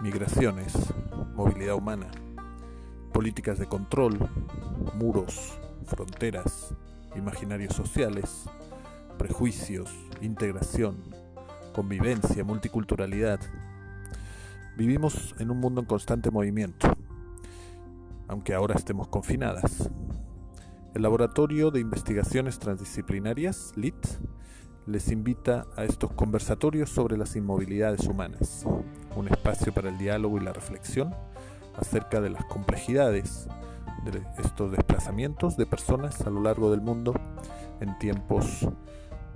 migraciones, movilidad humana, políticas de control, muros, fronteras, imaginarios sociales, prejuicios, integración, convivencia, multiculturalidad. Vivimos en un mundo en constante movimiento, aunque ahora estemos confinadas. El Laboratorio de Investigaciones Transdisciplinarias, LIT, les invita a estos conversatorios sobre las inmovilidades humanas, un espacio para el diálogo y la reflexión acerca de las complejidades de estos desplazamientos de personas a lo largo del mundo en tiempos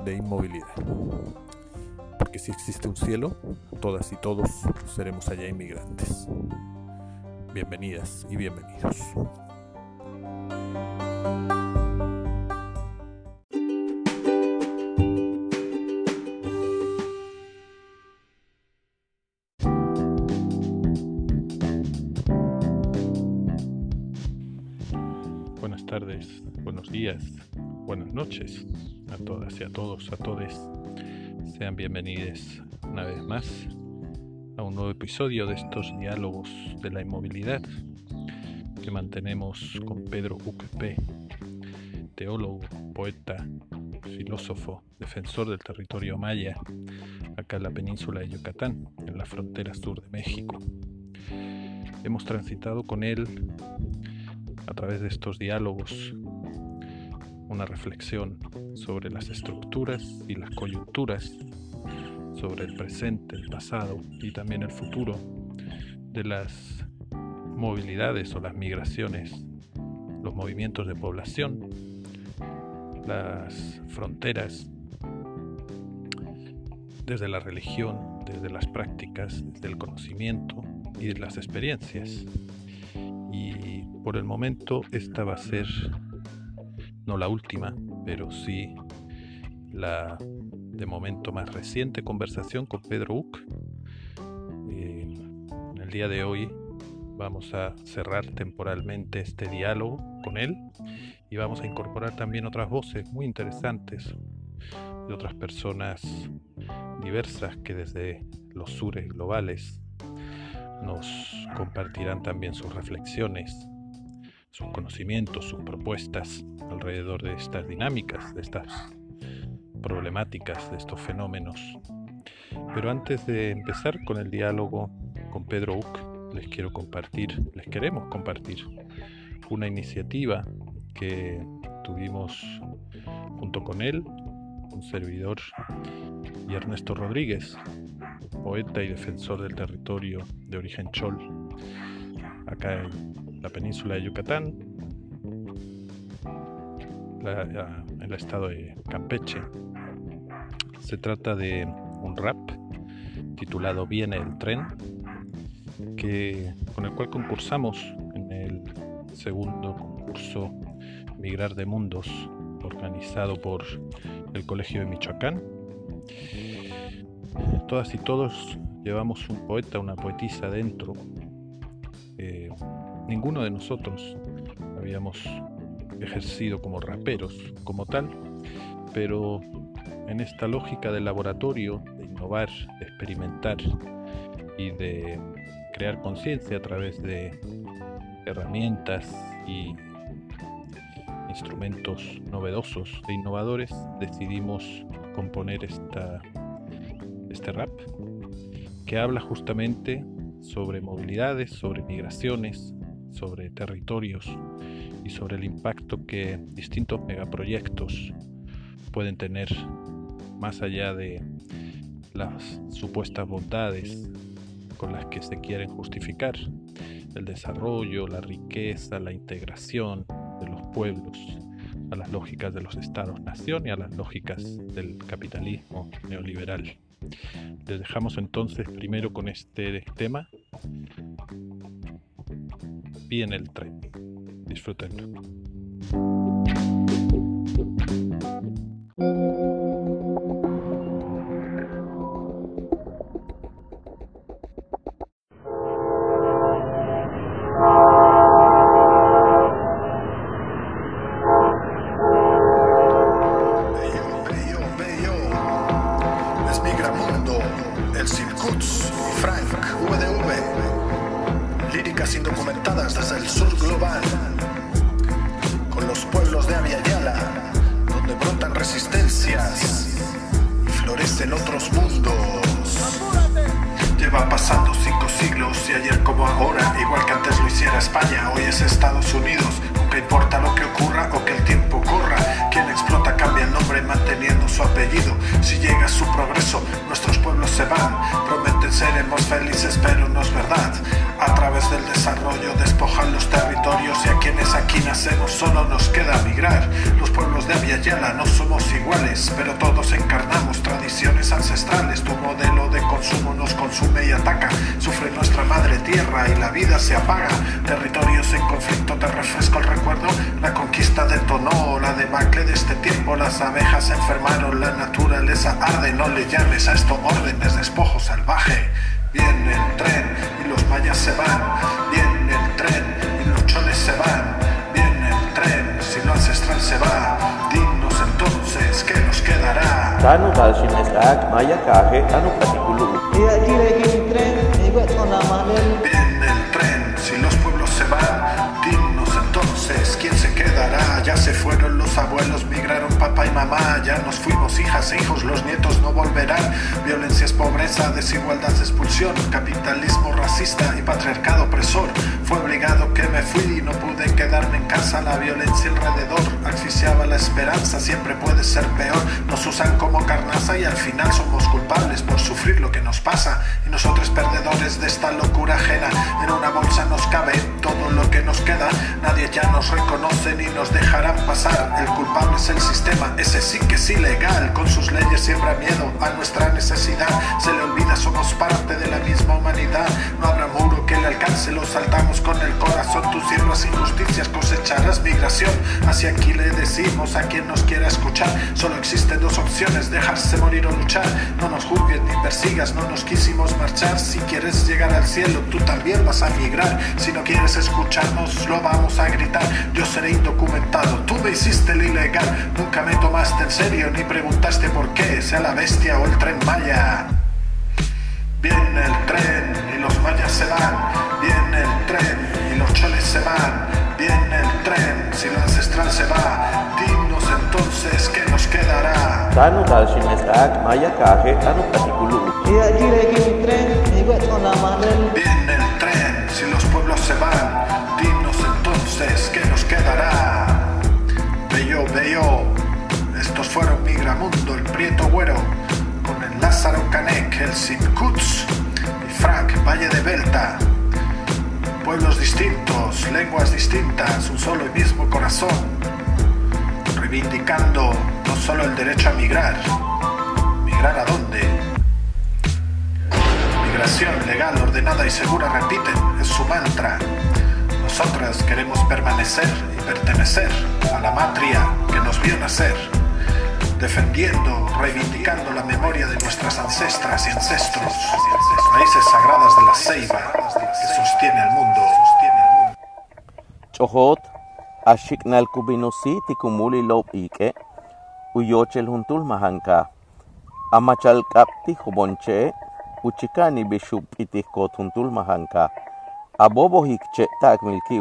de inmovilidad. Porque si existe un cielo, todas y todos seremos allá inmigrantes. Bienvenidas y bienvenidos. Días, buenas noches a todas y a todos, a todos. Sean bienvenidos una vez más a un nuevo episodio de estos diálogos de la inmovilidad que mantenemos con Pedro Ucp, teólogo, poeta, filósofo, defensor del territorio maya, acá en la península de Yucatán, en la frontera sur de México. Hemos transitado con él a través de estos diálogos una reflexión sobre las estructuras y las coyunturas, sobre el presente, el pasado y también el futuro de las movilidades o las migraciones, los movimientos de población, las fronteras, desde la religión, desde las prácticas, desde el conocimiento y de las experiencias. Y por el momento esta va a ser no la última, pero sí la de momento más reciente conversación con Pedro Uc. Eh, el día de hoy vamos a cerrar temporalmente este diálogo con él y vamos a incorporar también otras voces muy interesantes de otras personas diversas que desde los sures globales nos compartirán también sus reflexiones, sus conocimientos, sus propuestas alrededor de estas dinámicas, de estas problemáticas, de estos fenómenos. Pero antes de empezar con el diálogo con Pedro Uc, les quiero compartir, les queremos compartir una iniciativa que tuvimos junto con él, un servidor y Ernesto Rodríguez, poeta y defensor del territorio de origen chol, acá en la península de Yucatán, el estado de Campeche. Se trata de un rap titulado Viene el tren, que, con el cual concursamos en el segundo concurso Migrar de Mundos, organizado por el Colegio de Michoacán todas y todos llevamos un poeta, una poetisa dentro. Eh, ninguno de nosotros habíamos ejercido como raperos como tal, pero en esta lógica del laboratorio, de innovar, de experimentar y de crear conciencia a través de herramientas y instrumentos novedosos e innovadores, decidimos componer esta este rap, que habla justamente sobre movilidades, sobre migraciones, sobre territorios y sobre el impacto que distintos megaproyectos pueden tener más allá de las supuestas bondades con las que se quieren justificar el desarrollo, la riqueza, la integración de los pueblos a las lógicas de los estados-nación y a las lógicas del capitalismo neoliberal. Les dejamos entonces primero con este tema. Viene el tren. Disfrútenlo. Apaga. Territorios en conflicto, te refresco el recuerdo. La conquista detonó la debacle de este tiempo. Las abejas se enfermaron, la naturaleza arde. No le llames a esto órdenes, despojo salvaje. Viene el tren y los mayas se van. Viene el tren y los choles se van. Viene el tren si lo ancestral se va. Dinos entonces qué nos quedará. Tanu dalshinesrak maya kaje tanu pratikulu. Papá y mamá. Ya nos fuimos hijas e hijos, los nietos no volverán. Violencia es pobreza, desigualdad es expulsión. Capitalismo racista y patriarcado opresor. Fue obligado que me fui y no pude quedarme en casa. La violencia alrededor asfixiaba la esperanza. Siempre puede ser peor. Nos usan como carnaza y al final somos culpables por sufrir lo que nos pasa. Y nosotros perdedores de esta locura ajena. En una bolsa nos cabe todo lo que nos queda. Nadie ya nos reconoce ni nos dejarán pasar. El culpable es el sistema, ese sí que es ilegal. Con sus leyes siembra miedo a nuestra necesidad. Se le olvida, somos parte de la misma humanidad. No habrá muro que le alcance, lo saltamos con el corazón. Tú siembras injusticias, cosecharás migración. Así aquí le decimos a quien nos quiera escuchar. Solo existen dos opciones, dejarse morir o luchar. No nos juzgues ni persigas, no nos quisimos marchar. Si quieres llegar al cielo, tú también vas a migrar. Si no quieres escucharnos, lo vamos a gritar. Yo seré indocumentado, tú me hiciste el ilegal. Nunca me tomaste en serio ni preguntaste por qué, sea la bestia o el tren Maya. Viene el tren y los mayas se van. Viene el tren y los choles se van. Viene el tren si lo ancestral se va. Dinos entonces qué nos quedará. Tanu dalshinesrak maya kaje tanu tonamanel. Viene el tren si los pueblos se van. Dinos entonces qué nos quedará. Bello, bello. Estos fueron Migramundo, el Prieto Güero, con el Lázaro Canek, el Simkuts y Frank, Valle de Belta. Pueblos distintos, lenguas distintas, un solo y mismo corazón, reivindicando no solo el derecho a migrar, migrar a dónde. Migración legal, ordenada y segura, repiten, es su mantra. Nosotras queremos permanecer y pertenecer a la matria que nos vio nacer, defendiendo, reivindicando la memoria de nuestras ancestras y ancestros, raíces sagradas de la ceiba que sostiene al mundo. Chohot ashiknal kubinusi tikumuli lob ike. Uyochel huntul mahanka. Amachal kapti hobonche. Uchikani bishub itihkot huntul mahanka. Abobo hikche tak milki.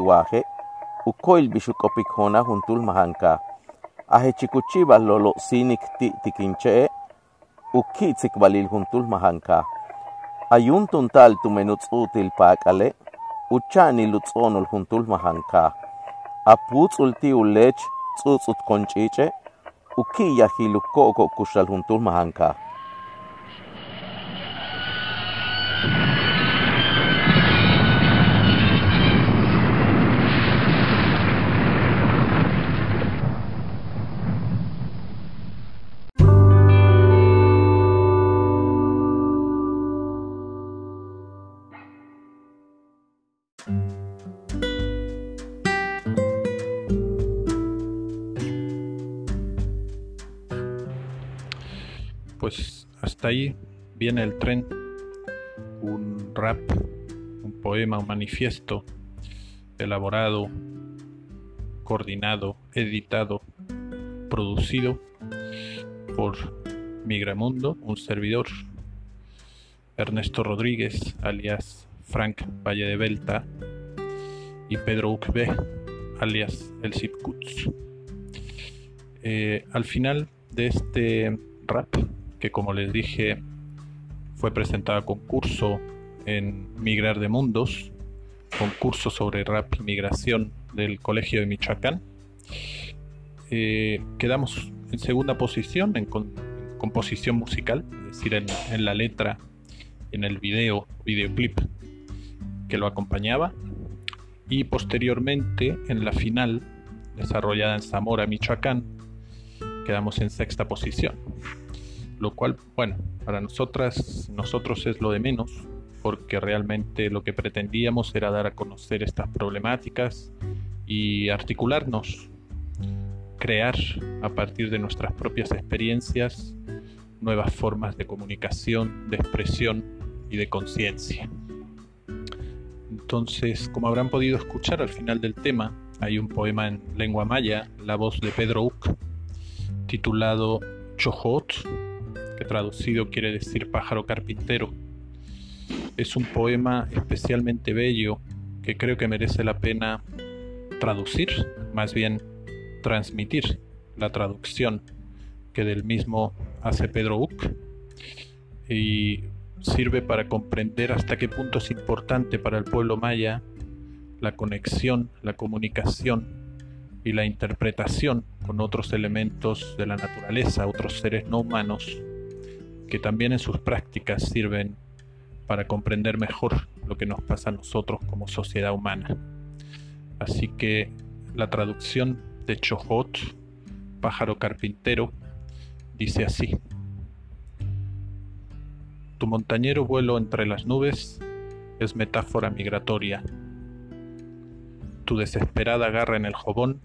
Ukoil bishukopik hona huntul mahanka. ajichikuchiba lolosinik ti'tikinche'e uki'tzikbalil juntul mahankaj ayuntun tal tumenutzutil pak'ale uchani utzonul juntul mahanka. aputzul tiu lech tzutzut konchiche ukiyajil ukoko kuxal juntul mahanka. Ahí viene el tren, un rap, un poema, un manifiesto elaborado, coordinado, editado, producido por Migramundo, un servidor, Ernesto Rodríguez, alias Frank Valle de Belta, y Pedro Ukbe, alias el Sipkuts. Eh, al final de este rap, que como les dije fue presentado a concurso en Migrar de Mundos, concurso sobre rap y migración del Colegio de Michoacán, eh, quedamos en segunda posición en, composición musical, es decir, en, la letra, en el video, videoclip que lo acompañaba, y posteriormente en la final, desarrollada en Zamora, Michoacán, quedamos en sexta posición. Lo cual, bueno, para nosotras, nosotros es lo de menos, porque realmente lo que pretendíamos era dar a conocer estas problemáticas y articularnos crear a partir de nuestras propias experiencias nuevas formas de comunicación, de expresión y de conciencia. Entonces, como habrán podido escuchar al final del tema, hay un poema en lengua maya, la voz de Pedro Uc, titulado Chojot, traducido quiere decir pájaro carpintero. Es un poema especialmente bello que creo que merece la pena traducir, más bien transmitir la traducción que del mismo hace Pedro Uc y sirve para comprender hasta qué punto es importante para el pueblo maya la conexión, la comunicación y la interpretación con otros elementos de la naturaleza, otros seres no humanos, que también en sus prácticas sirven para comprender mejor lo que nos pasa a nosotros como sociedad humana. Así que la traducción de Chojot, pájaro carpintero, dice así. Tu montañero vuelo entre las nubes es metáfora migratoria. Tu desesperada garra en el jobón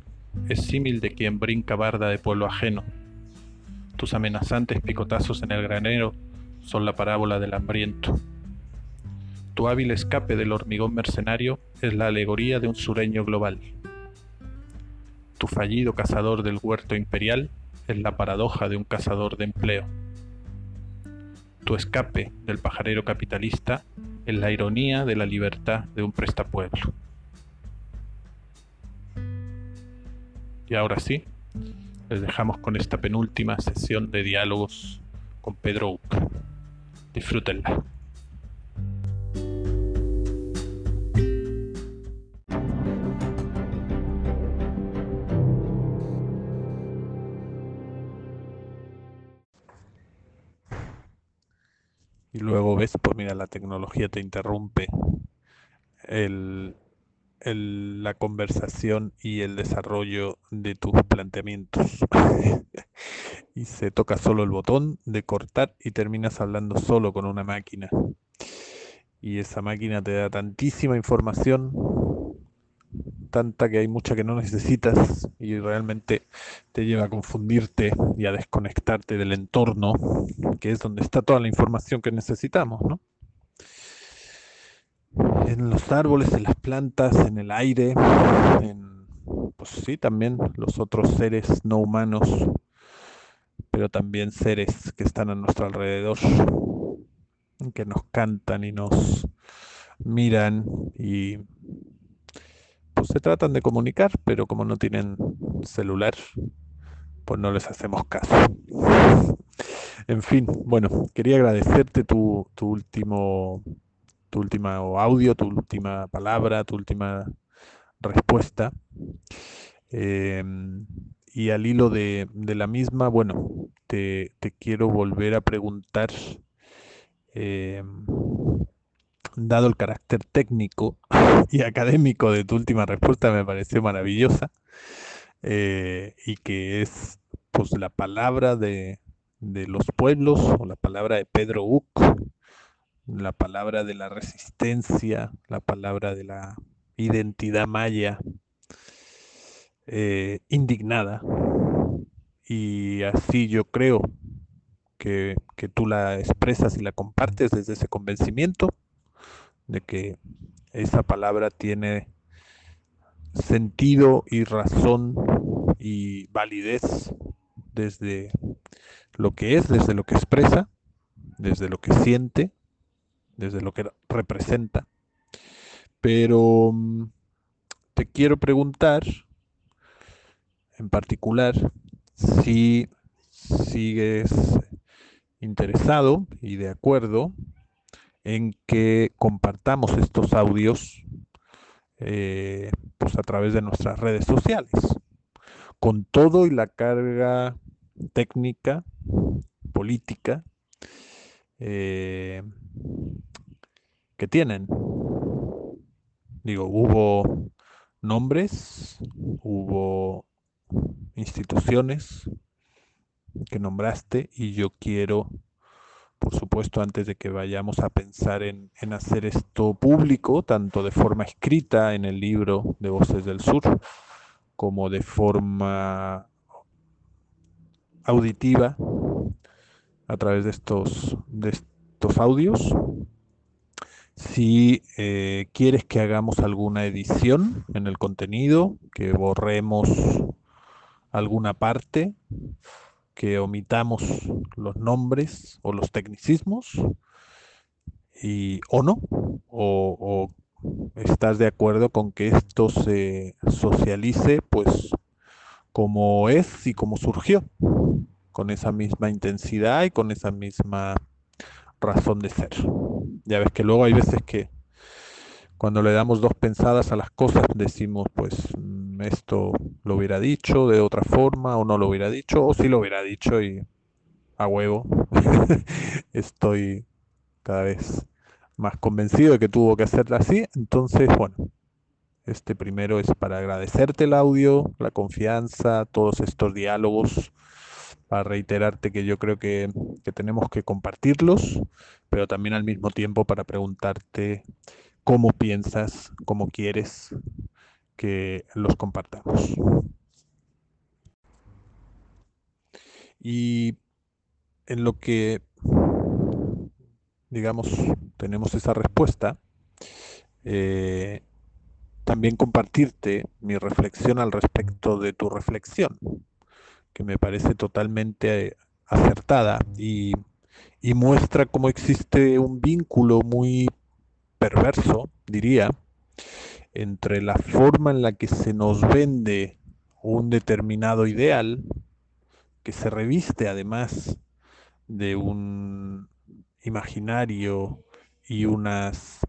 es símil de quien brinca barda de pueblo ajeno. Tus amenazantes picotazos en el granero son la parábola del hambriento. Tu hábil escape del hormigón mercenario es la alegoría de un sureño global. Tu fallido cazador del huerto imperial es la paradoja de un cazador de empleo. Tu escape del pajarero capitalista es la ironía de la libertad de un prestapueblo. Y ahora sí, les dejamos con esta penúltima sesión de diálogos con Pedro Uc. Disfrútenla. Y luego ves, pues mira, la tecnología te interrumpe la conversación y el desarrollo de tus planteamientos. y se toca solo el botón de cortar y terminas hablando solo con una máquina. Y esa máquina te da tantísima información tanta que hay mucha que no necesitas y realmente te lleva a confundirte y a desconectarte del entorno, que es donde está toda la información que necesitamos, ¿no? En los árboles, en las plantas, en el aire, en, pues sí, también los otros seres no humanos, pero también seres que están a nuestro alrededor, que nos cantan y nos miran y pues se tratan de comunicar, pero como no tienen celular, pues no les hacemos caso. En fin, bueno, quería agradecerte tu, último tu última audio, tu última palabra, tu última respuesta. Em, y al hilo de, la misma, bueno, te, quiero volver a preguntar em, dado el carácter técnico y académico de tu última respuesta, me pareció maravillosa. Eh, y que es pues la palabra de, los pueblos, o la palabra de Pedro Uc, la palabra de la resistencia, la palabra de la identidad maya eh, indignada. Y así yo creo que, que tú la expresas y la compartes desde ese convencimiento de que esa palabra tiene sentido y razón y validez desde lo que es, desde lo que expresa, desde lo que siente, desde lo que representa. Pero mm, te quiero preguntar, en particular, si sigues interesado y de acuerdo en que compartamos estos audios eh, pues a través de nuestras redes sociales, con todo y la carga técnica, política, eh, que tienen. Digo, hubo nombres, hubo instituciones que nombraste y yo quiero, por supuesto, antes de que vayamos a pensar en, en hacer esto público, tanto de forma escrita en el libro de Voces del Sur, como de forma auditiva a través de estos, de estos audios. Si eh, quieres que hagamos alguna edición en el contenido, que borremos alguna parte, que omitamos los nombres o los tecnicismos, y, o no, o, o estás de acuerdo con que esto se socialice pues como es y como surgió con esa misma intensidad y con esa misma razón de ser. Ya ves que luego hay veces que cuando le damos dos pensadas a las cosas decimos, pues mm, esto lo hubiera dicho de otra forma o no lo hubiera dicho, o si lo hubiera dicho y a huevo estoy cada vez más convencido de que tuvo que hacerlo así. Entonces, bueno, este primero es para agradecerte el audio, la confianza, todos estos diálogos para reiterarte que yo creo que, tenemos que compartirlos, pero también al mismo tiempo para preguntarte cómo piensas, cómo quieres que los compartamos. Y en lo que, digamos, tenemos esa respuesta, eh, también compartirte mi reflexión al respecto de tu reflexión que me parece totalmente acertada y, muestra cómo existe un vínculo muy perverso, diría, entre la forma en la que se nos vende un determinado ideal, que se reviste además de un imaginario y unas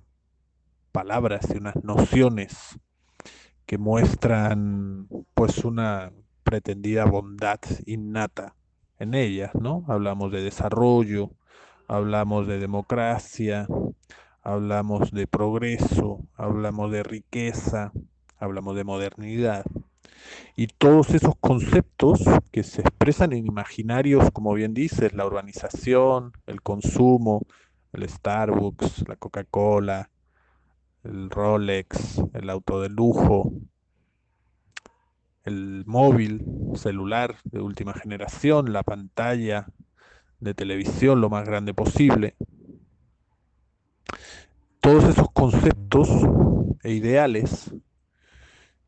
palabras y unas nociones que muestran pues una pretendida bondad innata en ellas, ¿no? Hablamos de desarrollo, hablamos de democracia, hablamos de progreso, hablamos de riqueza, hablamos de modernidad. Y todos esos conceptos que se expresan en imaginarios, como bien dices, la urbanización, el consumo, el Starbucks, la Coca-Cola, el Rolex, el auto de lujo, el móvil, celular de última generación, la pantalla de televisión lo más grande posible. Todos esos conceptos e ideales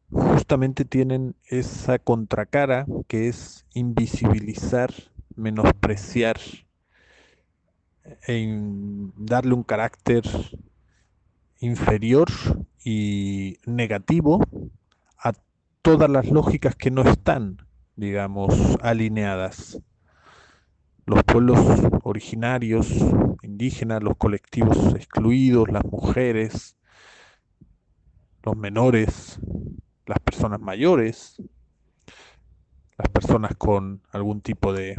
justamente tienen esa contracara que es invisibilizar, menospreciar, en darle un carácter inferior y negativo todas las lógicas que no están, digamos, alineadas. Los pueblos originarios, indígenas, los colectivos excluidos, las mujeres, los menores, las personas mayores, las personas con algún tipo de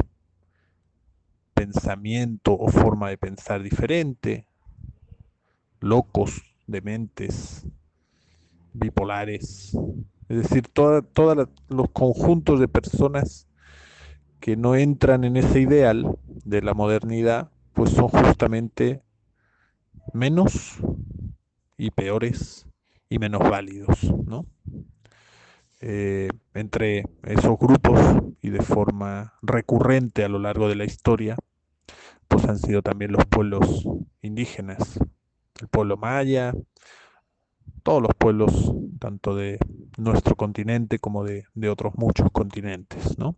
pensamiento o forma de pensar diferente, locos, dementes, bipolares, es decir, todos los conjuntos de personas que no entran en ese ideal de la modernidad, pues son justamente menos y peores y menos válidos, ¿no? Eh, entre esos grupos y de forma recurrente a lo largo de la historia, pues han sido también los pueblos indígenas, el pueblo maya, todos los pueblos, tanto de nuestro continente como de, otros muchos continentes, ¿no?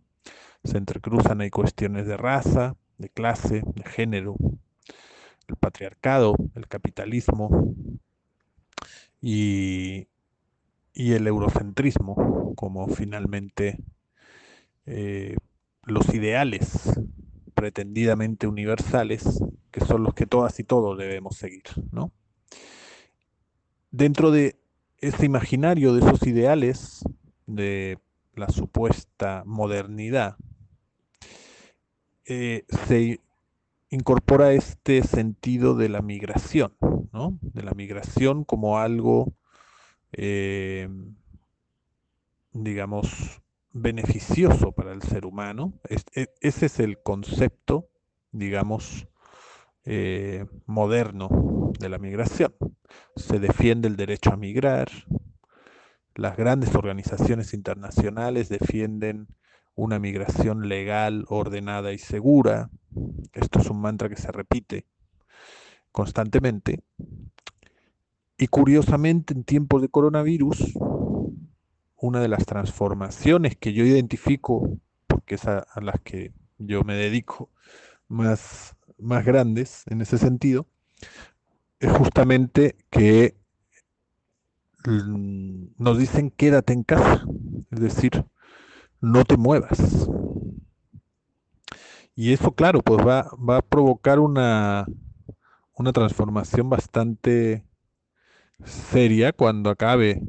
Se entrecruzan hay cuestiones de raza, de clase, de género, el patriarcado, el capitalismo y y el eurocentrismo como finalmente eh, los ideales pretendidamente universales que son los que todas y todos debemos seguir, ¿no? Dentro de ese imaginario de esos ideales de la supuesta modernidad, eh, se incorpora este sentido de la migración, ¿no? De la migración como algo, eh, digamos, beneficioso para el ser humano. E, ese es el concepto, digamos, eh, moderno de la migración. Se defiende el derecho a migrar, las grandes organizaciones internacionales defienden una migración legal, ordenada y segura. Esto es un mantra que se repite constantemente. Y curiosamente, en tiempos de coronavirus, una de las transformaciones que yo identifico, porque es a, las que yo me dedico más, más grandes en ese sentido, es justamente que mm, nos dicen quédate en casa, es decir, no te muevas. Y eso, claro, pues va, va a provocar una, una transformación bastante seria cuando acabe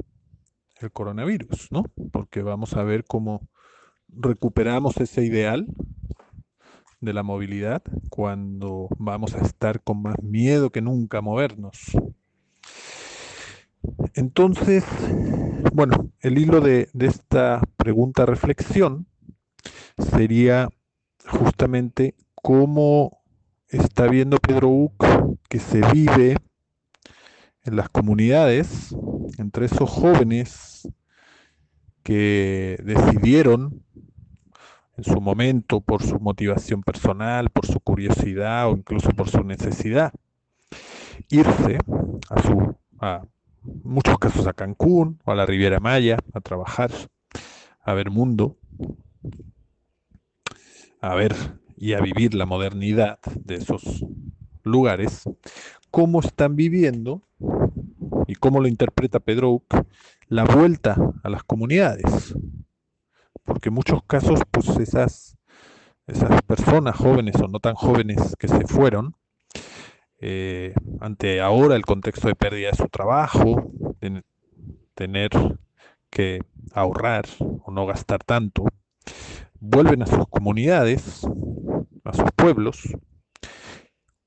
el coronavirus, ¿no? Porque vamos a ver cómo recuperamos ese ideal de la movilidad cuando vamos a estar con más miedo que nunca a movernos. Entonces, bueno, el hilo de, esta pregunta reflexión sería justamente cómo está viendo Pedro Uc que se vive en las comunidades entre esos jóvenes que decidieron en su momento por su motivación personal, por su curiosidad o incluso por su necesidad, irse a su a muchos casos a Cancún o a la Riviera Maya a trabajar, a ver mundo, a ver y a vivir la modernidad de esos lugares, cómo están viviendo y cómo lo interpreta Pedro Uc, la vuelta a las comunidades. Porque en muchos casos, pues esas, esas personas jóvenes o no tan jóvenes que se fueron, eh, ante ahora el contexto de pérdida de su trabajo, de tener que ahorrar o no gastar tanto, vuelven a sus comunidades, a sus pueblos,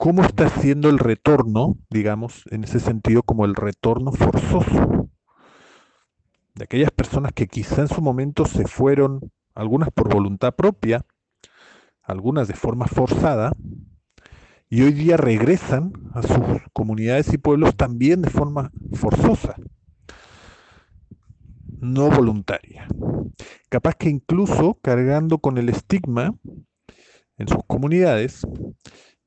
¿Cómo está siendo el retorno, digamos, en ese sentido, como el retorno forzoso? De aquellas personas que quizá en su momento se fueron, algunas por voluntad propia, algunas de forma forzada, y hoy día regresan a sus comunidades y pueblos también de forma forzosa, no voluntaria. Capaz que incluso cargando con el estigma en sus comunidades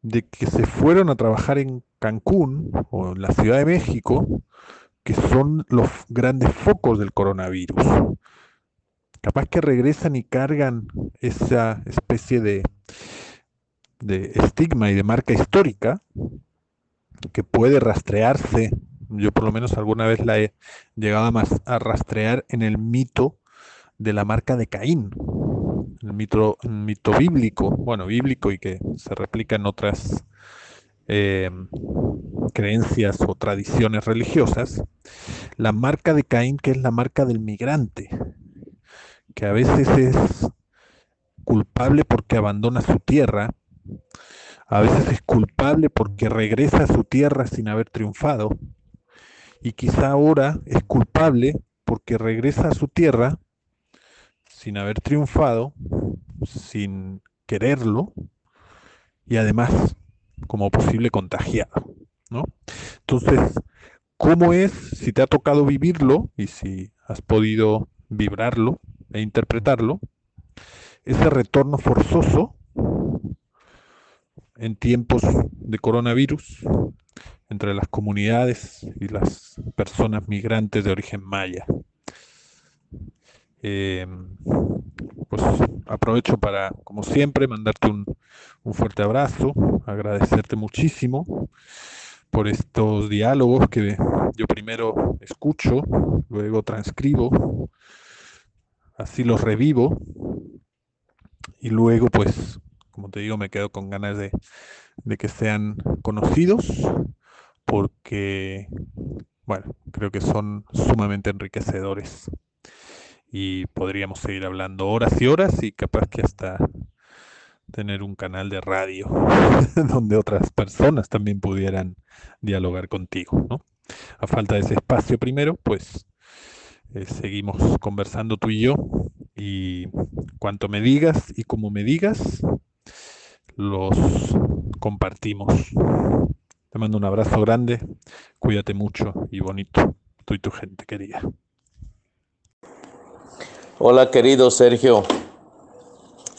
de que se fueron a trabajar en Cancún o en la Ciudad de México, que son los grandes focos del coronavirus. Capaz que regresan y cargan esa especie de, de estigma y de marca histórica que puede rastrearse. Yo por lo menos alguna vez la he llegado a, más, a rastrear en el mito de la marca de Caín el mito, mito bíblico, bueno, bíblico y que se replica en otras eh, creencias o tradiciones religiosas, la marca de Caín, que es la marca del migrante, que a veces es culpable porque abandona su tierra, a veces es culpable porque regresa a su tierra sin haber triunfado, y quizá ahora es culpable porque regresa a su tierra sin haber triunfado, sin quererlo y además como posible contagiado, ¿no? Entonces, ¿cómo es, si te ha tocado vivirlo y si has podido vibrarlo e interpretarlo, ese retorno forzoso en tiempos de coronavirus entre las comunidades y las personas migrantes de origen maya? Eh, pues aprovecho para, como siempre, mandarte un, un, fuerte abrazo, agradecerte muchísimo por estos diálogos que yo primero escucho, luego transcribo, así los revivo y luego pues, como te digo, me quedo con ganas de, que sean conocidos porque, bueno, creo que son sumamente enriquecedores y podríamos seguir hablando horas y horas y capaz que hasta tener un canal de radio donde otras personas también pudieran dialogar contigo, ¿no? A falta de ese espacio primero, pues eh, seguimos conversando tú y yo y cuanto me digas y como me digas, los compartimos. Te mando un abrazo grande, cuídate mucho y bonito, tú y tu gente querida. Hola querido Sergio,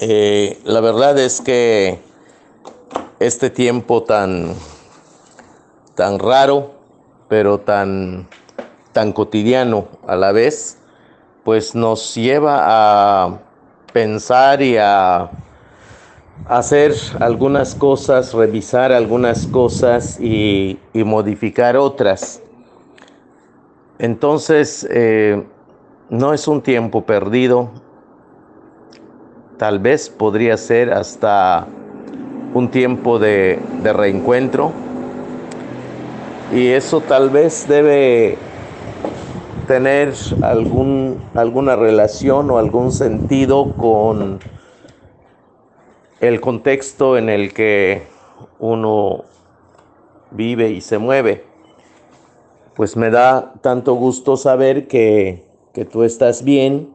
eh, la verdad es que este tiempo tan, tan raro, pero tan, tan cotidiano a la vez, pues nos lleva a pensar y a hacer algunas cosas, revisar algunas cosas y, modificar otras. Entonces, eh, no es un tiempo perdido, tal vez podría ser hasta un tiempo de, de reencuentro y eso tal vez debe tener algún, alguna relación o algún sentido con el contexto en el que uno vive y se mueve. Pues me da tanto gusto saber que, que tú estás bien,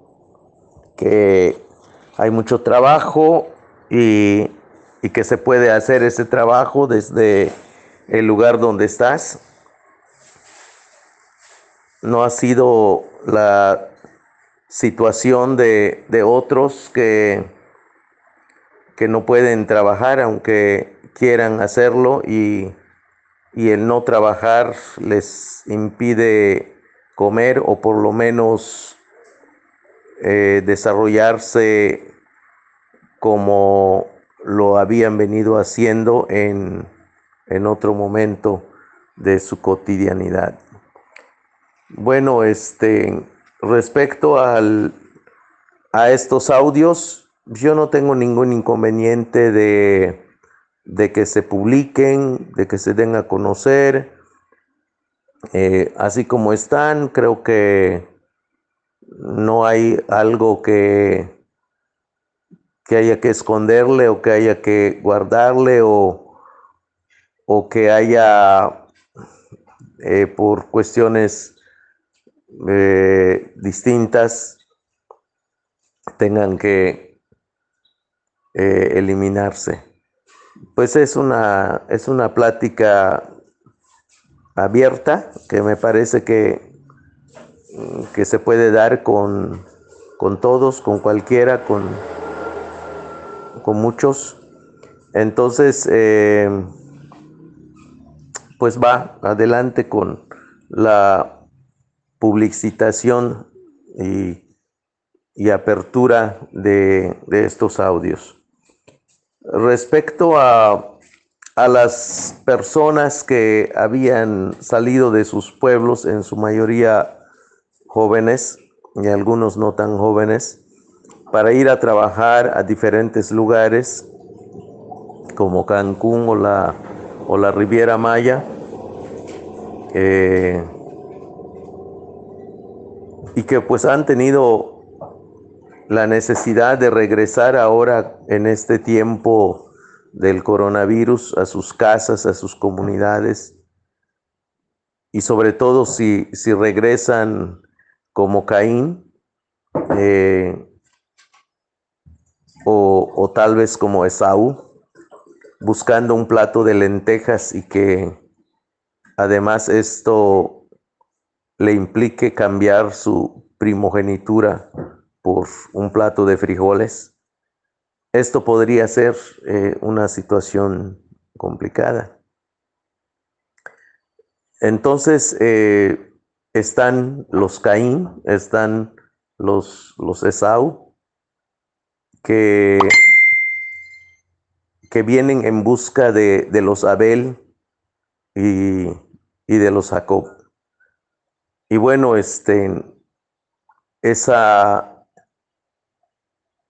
que hay mucho trabajo y, y que se puede hacer ese trabajo desde el lugar donde estás. No ha sido la situación de, de otros que, que no pueden trabajar aunque quieran hacerlo y, y el no trabajar les impide comer o por lo menos eh, desarrollarse como lo habían venido haciendo en, en otro momento de su cotidianidad. Bueno, este, respecto al, a estos audios, yo no tengo ningún inconveniente de, de que se publiquen, de que se den a conocer. Eh, así como están, creo que no hay algo que, que haya que esconderle o que haya que guardarle o, o que haya eh, por cuestiones eh, distintas tengan que eh, eliminarse. Pues es una, es una plática abierta que me parece que, que se puede dar con, con todos, con cualquiera, con, con muchos. Entonces, eh, pues va adelante con la publicitación y, apertura de, estos audios. Respecto a las personas que habían salido de sus pueblos, en su mayoría jóvenes y algunos no tan jóvenes, para ir a trabajar a diferentes lugares como Cancún o la, o la Riviera Maya. Eh, y que pues han tenido la necesidad de regresar ahora en este tiempo del coronavirus a sus casas, a sus comunidades y sobre todo si, si regresan como Caín eh, o, tal vez como Esaú, buscando un plato de lentejas y que además esto le implique cambiar su primogenitura por un plato de frijoles, esto podría ser eh, una situación complicada. Entonces eh, están los Caín, están los, los Esau, que, que vienen en busca de, de los Abel y, y de los Jacob. Y bueno, este, esa,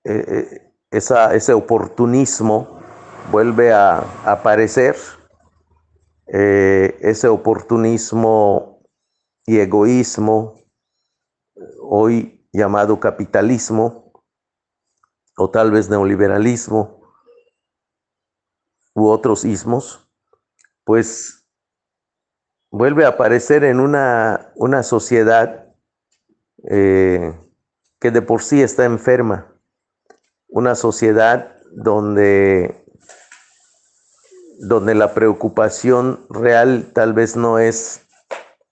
eh, eh, esa, ese oportunismo vuelve a, aparecer, eh, ese oportunismo y egoísmo, hoy llamado capitalismo, o tal vez neoliberalismo, u otros ismos, pues vuelve a aparecer en una, una sociedad eh, que de por sí está enferma, una sociedad donde, donde la preocupación real tal vez no es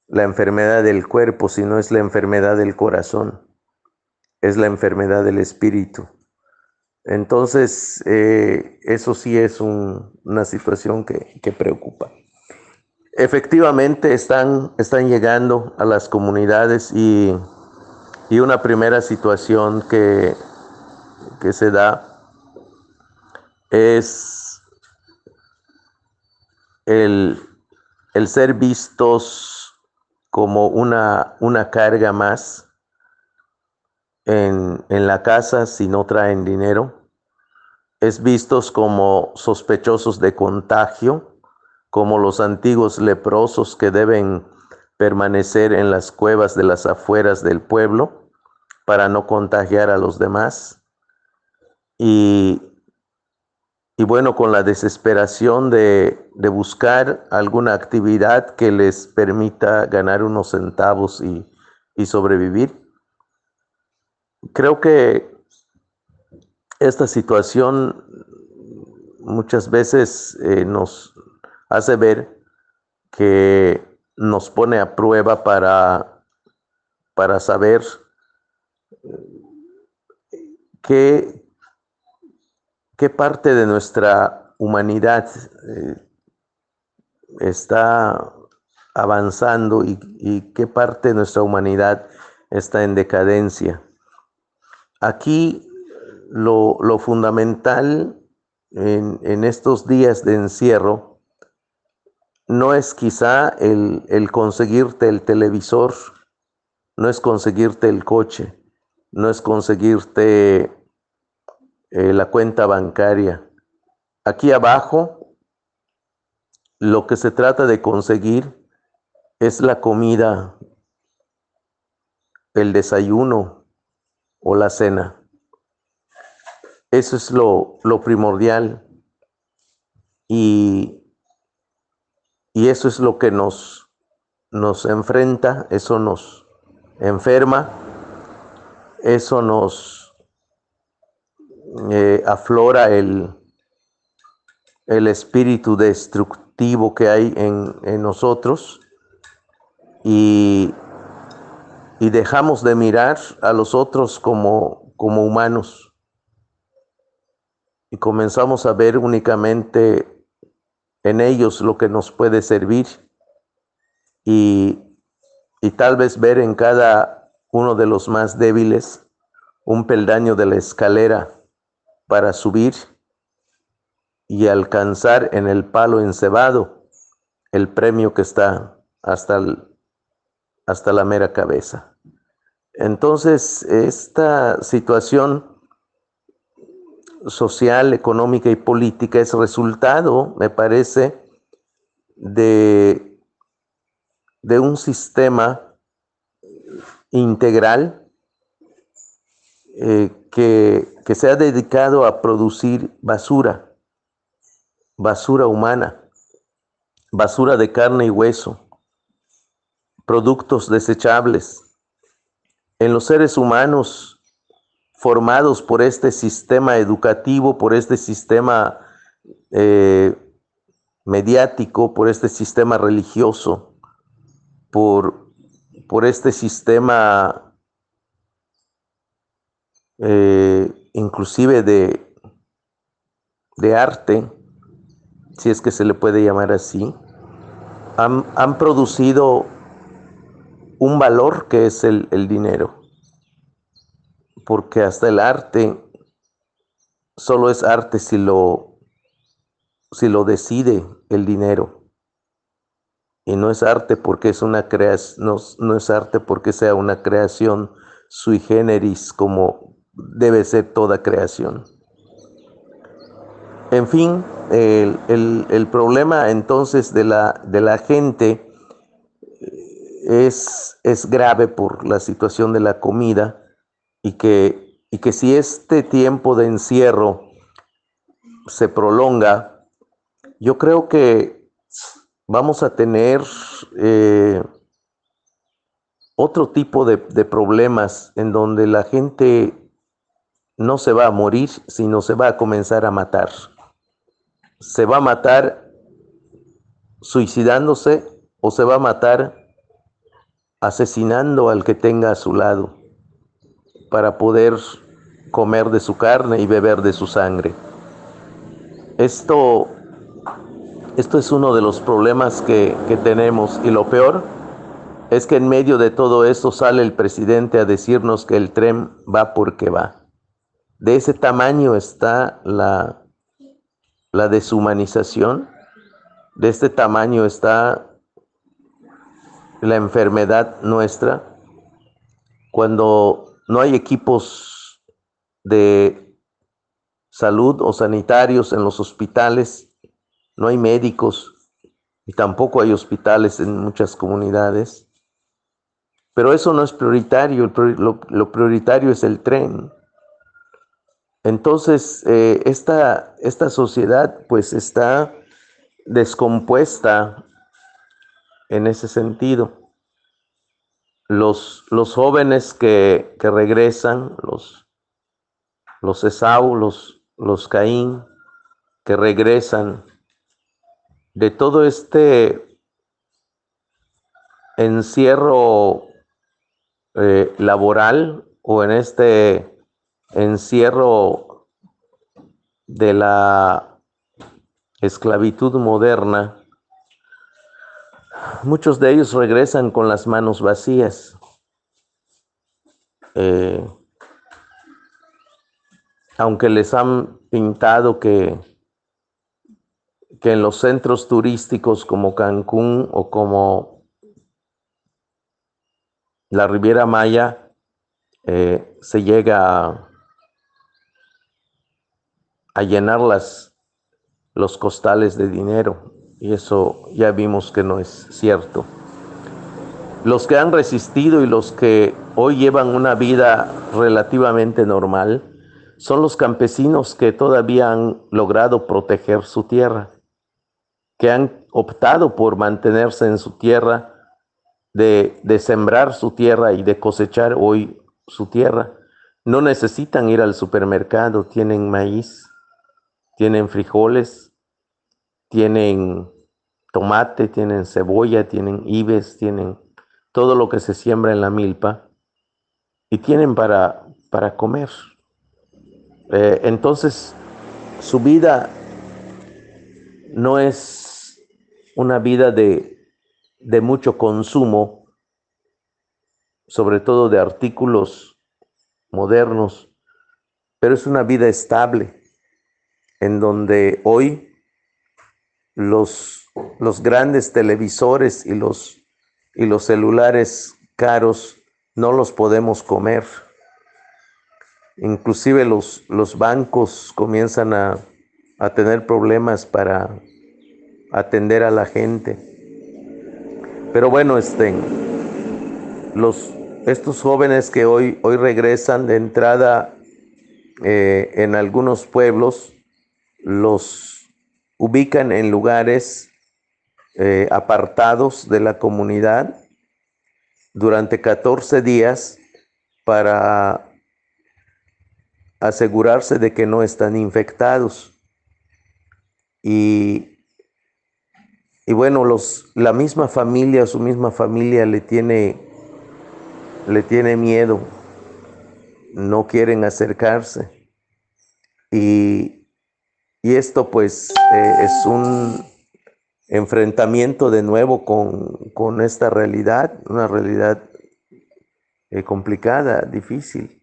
la enfermedad del cuerpo, sino es la enfermedad del corazón, es la enfermedad del espíritu. Entonces, eh, eso sí es una situación que, que preocupa. Efectivamente están, están llegando a las comunidades y, una primera situación que, que se da es el, ser vistos como una, una carga más en, en, la casa si no traen dinero, es vistos como sospechosos de contagio como los antiguos leprosos que deben permanecer en las cuevas de las afueras del pueblo para no contagiar a los demás. Y, y bueno, con la desesperación de, de, buscar alguna actividad que les permita ganar unos centavos y, y sobrevivir. Creo que esta situación muchas veces eh, nos, hace ver que nos pone a prueba para, para saber qué, qué parte de nuestra humanidad eh, está avanzando y, qué parte de nuestra humanidad está en decadencia. Aquí lo, fundamental en, en estos días de encierro no es quizá el, conseguirte el televisor, no es conseguirte el coche, no es conseguirte eh, la cuenta bancaria. Aquí abajo, lo que se trata de conseguir es la comida, el desayuno o la cena. Eso es lo, lo primordial. Y y eso es lo que nos, nos enfrenta, eso nos enferma, eso nos eh, aflora el, el espíritu destructivo que hay en, nosotros y, y, dejamos de mirar a los otros como, como humanos y comenzamos a ver únicamente en ellos lo que nos puede servir y, tal vez ver en cada uno de los más débiles un peldaño de la escalera para subir y alcanzar en el palo encebado el premio que está hasta, hasta la mera cabeza. Entonces, esta situación social, económica y política es resultado, me parece, de, de un sistema integral eh, que, que se ha dedicado a producir basura, basura humana, basura de carne y hueso, productos desechables. En los seres humanos formados por este sistema educativo, por este sistema eh, mediático, por este sistema religioso, por, por este sistema eh, inclusive de, de arte, si es que se le puede llamar así, han, han producido un valor que es el, el dinero porque hasta el arte solo es arte si lo, si lo decide el dinero. y no es arte porque es una creación, no, no es arte porque sea una creación sui generis como debe ser toda creación. En fin, el, el- el problema entonces de la, de la gente es, es grave por la situación de la comida y que, y que si este tiempo de encierro se prolonga, yo creo que vamos a tener eh, otro tipo de, de problemas en donde la gente no se va a morir, sino se va a comenzar a matar. Se va a matar suicidándose o se va a matar asesinando al que tenga a su lado para poder comer de su carne y beber de su sangre. Esto, esto es uno de los problemas que, que tenemos y lo peor es que en medio de todo esto sale el presidente a decirnos que el tren va porque va. De ese tamaño está la, la deshumanización, de este tamaño está la enfermedad nuestra, cuando no hay equipos de salud o sanitarios en los hospitales, no hay médicos y tampoco hay hospitales en muchas comunidades. Pero eso no es prioritario, lo prioritario es el tren. Entonces, eh, esta, esta sociedad pues está descompuesta en ese sentido. Los, los jóvenes que, que regresan, los, los Esau, los, los Caín, que regresan de todo este encierro eh, laboral o en este encierro de la esclavitud moderna, muchos de ellos regresan con las manos vacías. Eh, aunque les han pintado que, que en los centros turísticos como Cancún o como la Riviera Maya eh, se llega a, a llenar las, los costales de dinero y eso ya vimos que no es cierto. Los que han resistido y los que hoy llevan una vida relativamente normal son los campesinos que todavía han logrado proteger su tierra, que han optado por mantenerse en su tierra, de, de sembrar su tierra y de cosechar hoy su tierra. No necesitan ir al supermercado, tienen maíz, tienen frijoles, tienen tomate, tienen cebolla, tienen ibes, tienen todo lo que se siembra en la milpa y tienen para, para comer. Eh, entonces, su vida no es una vida de, de mucho consumo, sobre todo de artículos modernos, pero es una vida estable, en donde hoy los, los grandes televisores y los, y los celulares caros no los podemos comer. Inclusive los, los bancos comienzan a, a tener problemas para atender a la gente. Pero bueno, este, los, estos jóvenes que hoy, hoy regresan de entrada eh, en algunos pueblos, los ubican en lugares eh, apartados de la comunidad durante 14 días para asegurarse de que no están infectados. Y, y bueno, los, la misma familia, su misma familia le tiene, le tiene miedo, no quieren acercarse. Y, y esto pues eh, es un enfrentamiento de nuevo con, con esta realidad, una realidad eh, complicada, difícil.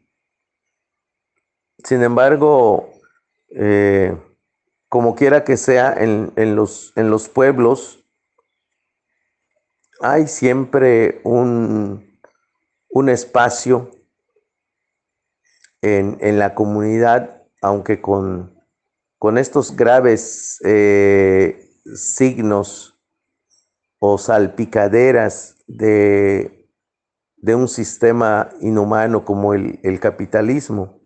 Sin embargo, eh, como quiera que sea, en, en los, en los pueblos hay siempre un, un espacio en, la comunidad, aunque con, con estos graves eh, signos o salpicaderas de, de, un sistema inhumano como el, capitalismo.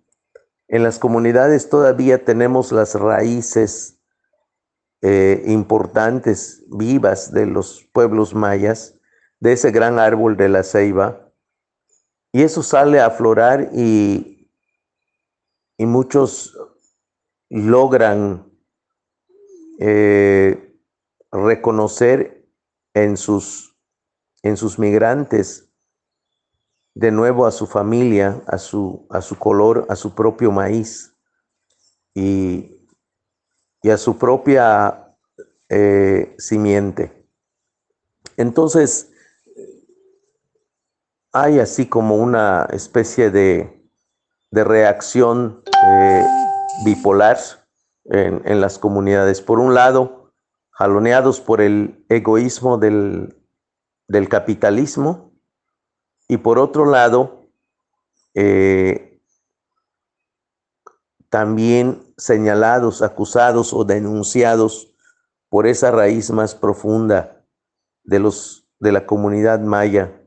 En las comunidades todavía tenemos las raíces eh, importantes, vivas de los pueblos mayas, de ese gran árbol de la ceiba. Y eso sale a aflorar y, y muchos logran eh, reconocer en sus, en sus migrantes de nuevo a su familia, a su, a su color, a su propio maíz. Y, y a su propia eh, simiente. Entonces, hay así como una especie de, reacción eh, bipolar en, las comunidades. Por un lado, jaloneados por el egoísmo del, del capitalismo y por otro lado, eh, también señalados, acusados o denunciados por esa raíz más profunda de, los, de la comunidad maya,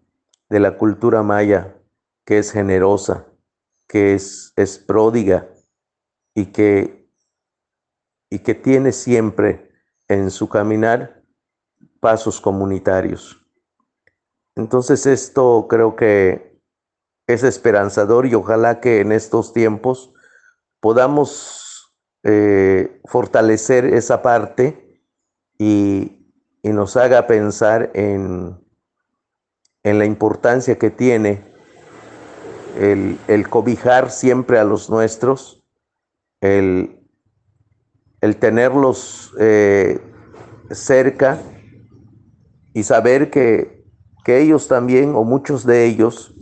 de la cultura maya, que es generosa, que es, es pródiga y que, y que tiene siempre en su caminar pasos comunitarios. Entonces esto creo que es esperanzador y ojalá que en estos tiempos podamos eh, fortalecer esa parte y, nos haga pensar en, en, la importancia que tiene el, cobijar siempre a los nuestros, el, el tenerlos eh, cerca y saber que, que ellos también, o muchos de ellos,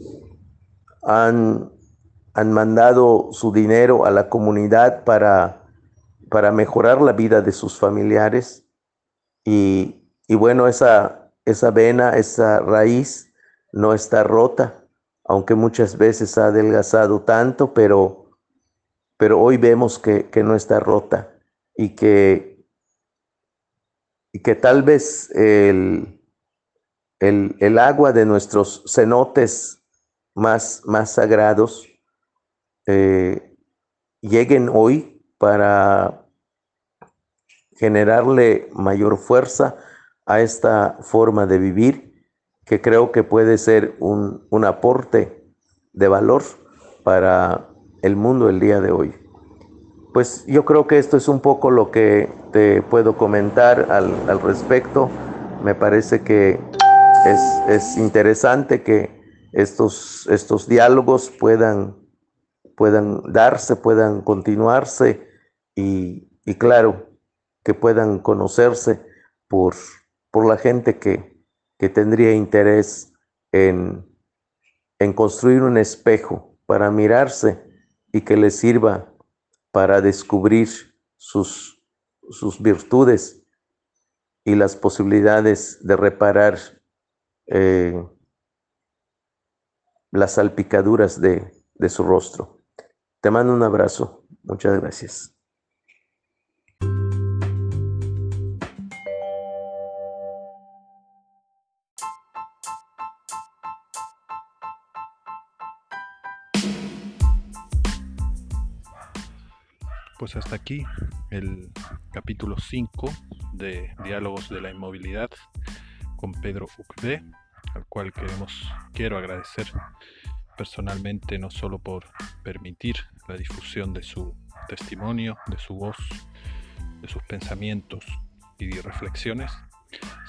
han, han mandado su dinero a la comunidad para para mejorar la vida de sus familiares. Y, bueno, esa, esa vena, esa raíz no está rota, aunque muchas veces ha adelgazado tanto, pero, pero hoy vemos que, no está rota y que, y que tal vez el, el, agua de nuestros cenotes más, más sagrados eh, lleguen hoy para generarle mayor fuerza a esta forma de vivir que creo que puede ser un, aporte de valor para el mundo el día de hoy. Pues yo creo que esto es un poco lo que te puedo comentar al, respecto. Me parece que es, interesante que estos, estos diálogos puedan, puedan darse, puedan continuarse y, claro, que puedan conocerse por, por la gente que, que tendría interés en, en construir un espejo para mirarse y que les sirva para descubrir sus, sus virtudes y las posibilidades de reparar eh, las salpicaduras de, de su rostro. Te mando un abrazo. Muchas gracias. Pues hasta aquí el capítulo 5 de Diálogos de la Inmovilidad con Pedro Ucbe, al cual queremos, quiero agradecer personalmente no solo por permitir la difusión de su testimonio, de su voz, de sus pensamientos y reflexiones,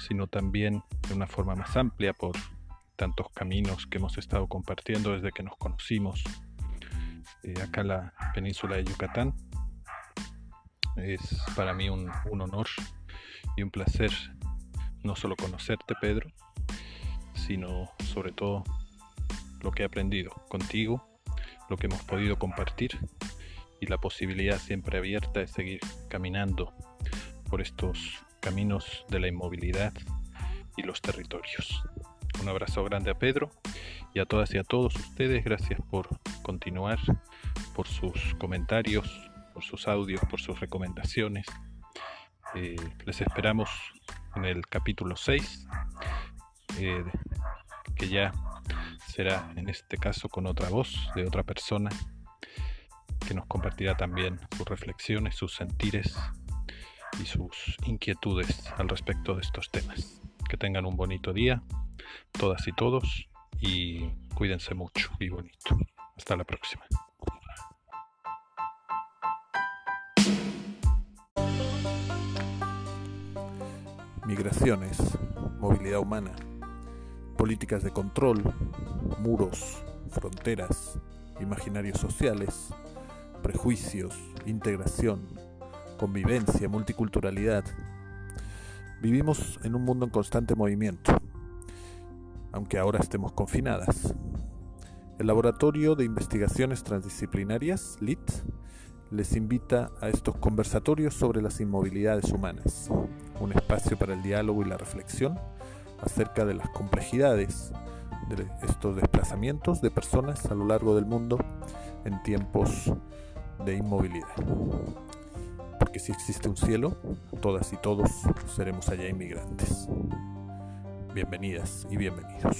sino también de una forma más amplia por tantos caminos que hemos estado compartiendo desde que nos conocimos eh, acá en la península de Yucatán es para mí un, honor y un placer no solo conocerte, Pedro, sino sobre todo lo que he aprendido contigo, lo que hemos podido compartir y la posibilidad siempre abierta de seguir caminando por estos caminos de la inmovilidad y los territorios. Un abrazo grande a Pedro y a todas y a todos ustedes. Gracias por continuar, por sus comentarios, por sus audios, por sus recomendaciones. Eh, les esperamos en el capítulo 6, eh, que ya será en este caso con otra voz de otra persona que nos compartirá también sus reflexiones, sus sentires y sus inquietudes al respecto de estos temas. Que tengan un bonito día, todas y todos, y cuídense mucho y bonito. Hasta la próxima. Migraciones, movilidad humana, políticas de control, muros, fronteras, imaginarios sociales, prejuicios, integración, convivencia, multiculturalidad. Vivimos en un mundo en constante movimiento, aunque ahora estemos confinadas. El Laboratorio de Investigaciones Transdisciplinarias, LIT, les invita a estos conversatorios sobre las inmovilidades humanas, un espacio para el diálogo y la reflexión acerca de las complejidades de estos desplazamientos de personas a lo largo del mundo en tiempos de inmovilidad. Porque si existe un cielo, todas y todos seremos allá inmigrantes. Bienvenidas y bienvenidos.